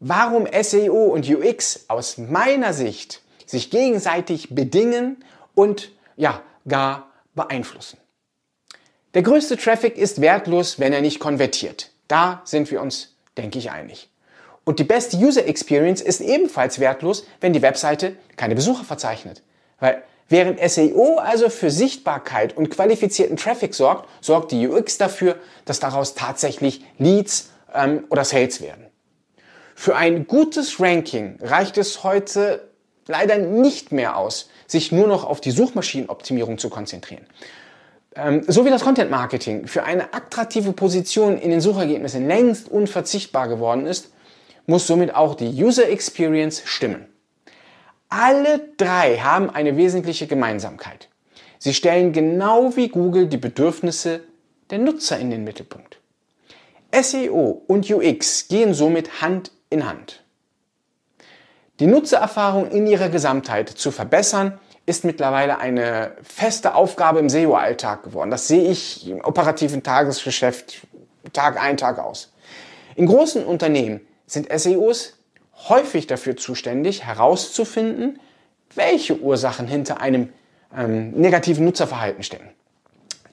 warum SEO und UX aus meiner Sicht sich gegenseitig bedingen und ja, gar beeinflussen. Der größte Traffic ist wertlos, wenn er nicht konvertiert. Da sind wir uns, denke ich, einig. Und die beste User Experience ist ebenfalls wertlos, wenn die Webseite keine Besucher verzeichnet. Weil während SEO also für Sichtbarkeit und qualifizierten Traffic sorgt, sorgt die UX dafür, dass daraus tatsächlich Leads ähm, oder Sales werden. Für ein gutes Ranking reicht es heute leider nicht mehr aus, sich nur noch auf die Suchmaschinenoptimierung zu konzentrieren. Ähm, so wie das Content Marketing für eine attraktive Position in den Suchergebnissen längst unverzichtbar geworden ist, muss somit auch die User Experience stimmen. Alle drei haben eine wesentliche Gemeinsamkeit. Sie stellen genau wie Google die Bedürfnisse der Nutzer in den Mittelpunkt. SEO und UX gehen somit Hand in Hand. Die Nutzererfahrung in ihrer Gesamtheit zu verbessern, ist mittlerweile eine feste Aufgabe im SEO-Alltag geworden. Das sehe ich im operativen Tagesgeschäft Tag ein, Tag aus. In großen Unternehmen sind SEOs häufig dafür zuständig, herauszufinden, welche Ursachen hinter einem ähm, negativen Nutzerverhalten stecken.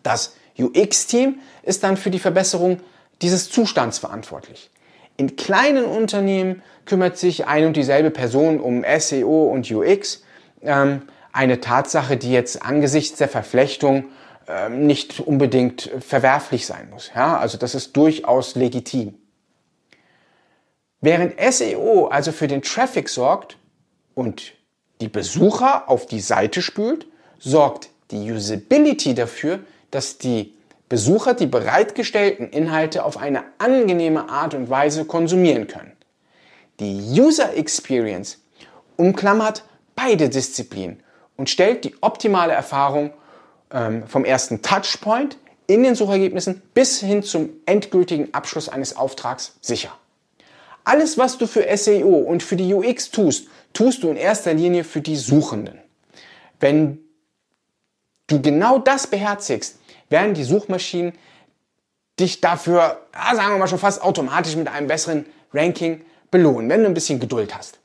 Das UX-Team ist dann für die Verbesserung dieses Zustands verantwortlich. In kleinen Unternehmen kümmert sich ein und dieselbe Person um SEO und UX. Ähm, eine Tatsache, die jetzt angesichts der Verflechtung ähm, nicht unbedingt verwerflich sein muss. Ja, also das ist durchaus legitim. Während SEO also für den Traffic sorgt und die Besucher auf die Seite spült, sorgt die Usability dafür, dass die Besucher die bereitgestellten Inhalte auf eine angenehme Art und Weise konsumieren können. Die User Experience umklammert beide Disziplinen und stellt die optimale Erfahrung ähm, vom ersten Touchpoint in den Suchergebnissen bis hin zum endgültigen Abschluss eines Auftrags sicher. Alles, was du für SEO und für die UX tust, tust du in erster Linie für die Suchenden. Wenn du genau das beherzigst, werden die Suchmaschinen dich dafür, ja, sagen wir mal schon fast automatisch mit einem besseren Ranking belohnen, wenn du ein bisschen Geduld hast.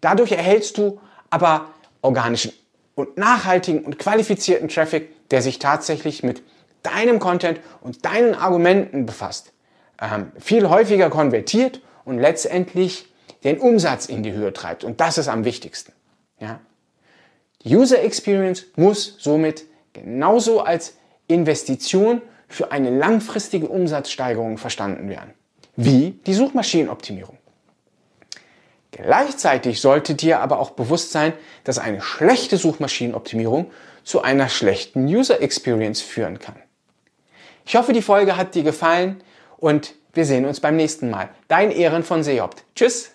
Dadurch erhältst du aber organischen und nachhaltigen und qualifizierten Traffic, der sich tatsächlich mit deinem Content und deinen Argumenten befasst, ähm, viel häufiger konvertiert und letztendlich den Umsatz in die Höhe treibt. Und das ist am wichtigsten. Ja? Die User Experience muss somit genauso als Investition für eine langfristige Umsatzsteigerung verstanden werden, wie die Suchmaschinenoptimierung. Gleichzeitig sollte dir aber auch bewusst sein, dass eine schlechte Suchmaschinenoptimierung zu einer schlechten User Experience führen kann. Ich hoffe, die Folge hat dir gefallen und wir sehen uns beim nächsten Mal. Dein Ehren von Seopt. Tschüss!